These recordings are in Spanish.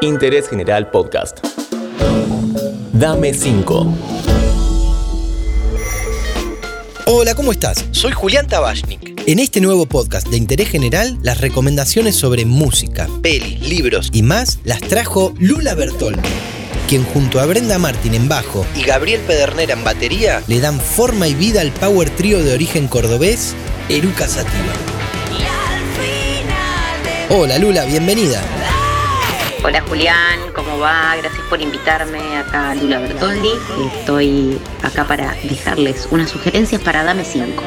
Interés General Podcast. Dame 5. Hola, ¿cómo estás? Soy Julián Tabachnik. En este nuevo podcast de Interés General, las recomendaciones sobre música, pelis, libros y más las trajo Lula Bertoldi, quien junto a Brenda Martin en bajo y Gabriel Pedernera en batería le dan forma y vida al power trío de origen cordobés, Eruca Sativa. Hola Lula, bienvenida. Hola Julián, ¿cómo va? Gracias por invitarme acá a Lula Bertoldi. Estoy acá para dejarles unas sugerencias para Dame 5.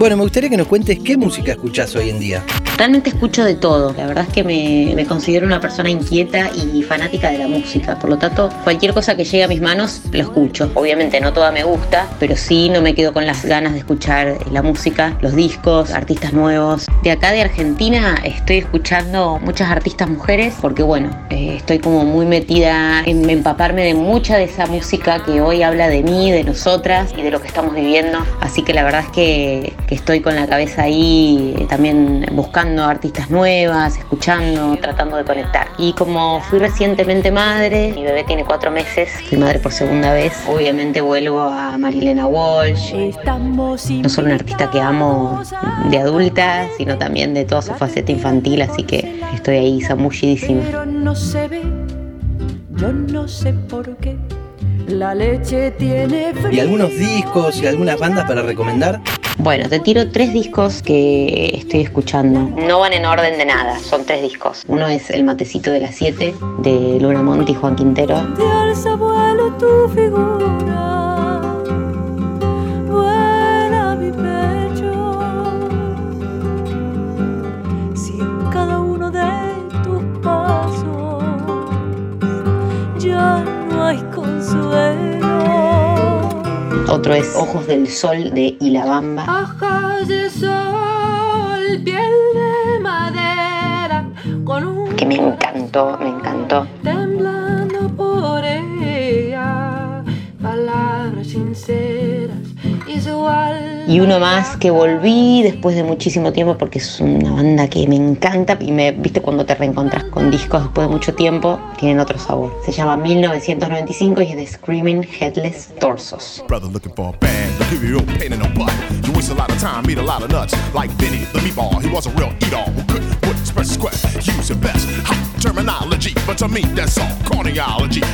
Bueno, me gustaría que nos cuentes qué música escuchás hoy en día. Realmente escucho de todo. La verdad es que me, considero una persona inquieta y fanática de la música. Por lo tanto, cualquier cosa que llegue a mis manos, lo escucho. Obviamente no toda me gusta, pero sí no me quedo con las ganas de escuchar la música, los discos, artistas nuevos. De acá de Argentina estoy escuchando muchas artistas mujeres porque bueno, eh, estoy como muy metida en empaparme de mucha de esa música que hoy habla de mí, de nosotras y de lo que estamos viviendo. Así que la verdad es que, que estoy con la cabeza ahí eh, también buscando artistas nuevas, escuchando, tratando de conectar. Y como fui recientemente madre, mi bebé tiene cuatro meses, fui madre por segunda vez, obviamente vuelvo a Marilena Walsh, no solo una artista que amo de adulta, sino también de toda su faceta infantil, así que estoy ahí zamullidísima. no se ve, yo no sé por qué. La leche tiene ¿Y algunos discos y algunas bandas para recomendar? Bueno, te tiro tres discos que estoy escuchando. No van en orden de nada, son tres discos. Uno es El Matecito de las Siete, de Luna Monti y Juan Quintero. tu figura, Otro es Ojos del Sol de Ilabamba. Ojos de sol, piel de madera, que me encantó, me encantó. Y uno más que volví después de muchísimo tiempo porque es una banda que me encanta y me, viste cuando te reencontras con discos después de mucho tiempo, tienen otro sabor. Se llama 1995 y es de Screaming Headless Torsos.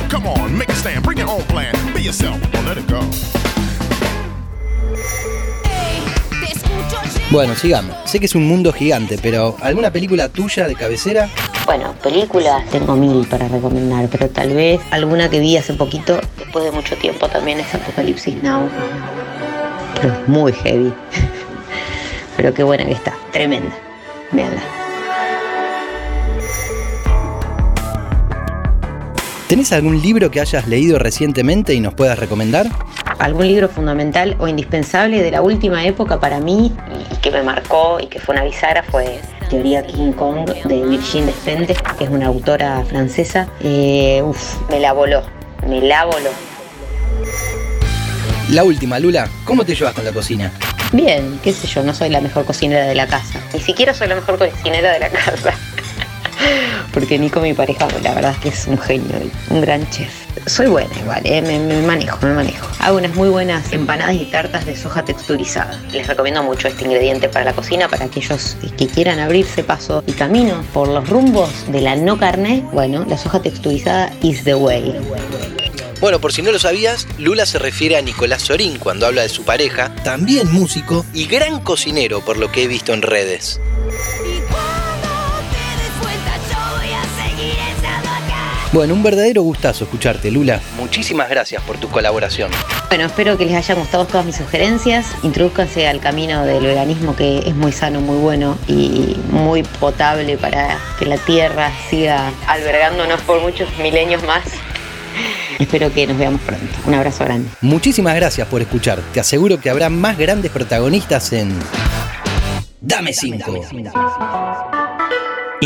Come on, make a stand, bring your own plan, be yourself, let it go. Bueno, sigamos. Sé que es un mundo gigante, pero ¿alguna película tuya de cabecera? Bueno, películas tengo mil para recomendar, pero tal vez alguna que vi hace poquito, después de mucho tiempo también es Apocalipsis Now. Pero es muy heavy. pero qué buena que está, tremenda. Veanla. ¿Tenés algún libro que hayas leído recientemente y nos puedas recomendar? Algún libro fundamental o indispensable de la última época para mí y que me marcó y que fue una bisagra fue Teoría King Kong de Virginie Despentes, que es una autora francesa. Eh, uf, me la voló, me la voló. La última, Lula, ¿cómo te llevas con la cocina? Bien, qué sé yo, no soy la mejor cocinera de la casa. Ni siquiera soy la mejor cocinera de la casa. Porque Nico, mi pareja, la verdad es que es un genio, un gran chef soy buena igual, ¿eh? me, manejo, me manejo. Hago unas muy buenas empanadas y tartas de soja texturizada. Les recomiendo mucho este ingrediente para la cocina, para aquellos que quieran abrirse paso y camino por los rumbos de la no carne. Bueno, la soja texturizada is the way. Bueno, por si no lo sabías, Lula se refiere a Nicolás Sorín cuando habla de su pareja, también músico y gran cocinero por lo que he visto en redes. Bueno, un verdadero gustazo escucharte, Lula. Muchísimas gracias por tu colaboración. Bueno, espero que les hayan gustado todas mis sugerencias. Introduzcanse al camino del veganismo que es muy sano, muy bueno y muy potable para que la Tierra siga albergándonos por muchos milenios más. Espero que nos veamos pronto. Un abrazo grande. Muchísimas gracias por escuchar. Te aseguro que habrá más grandes protagonistas en Dame 5.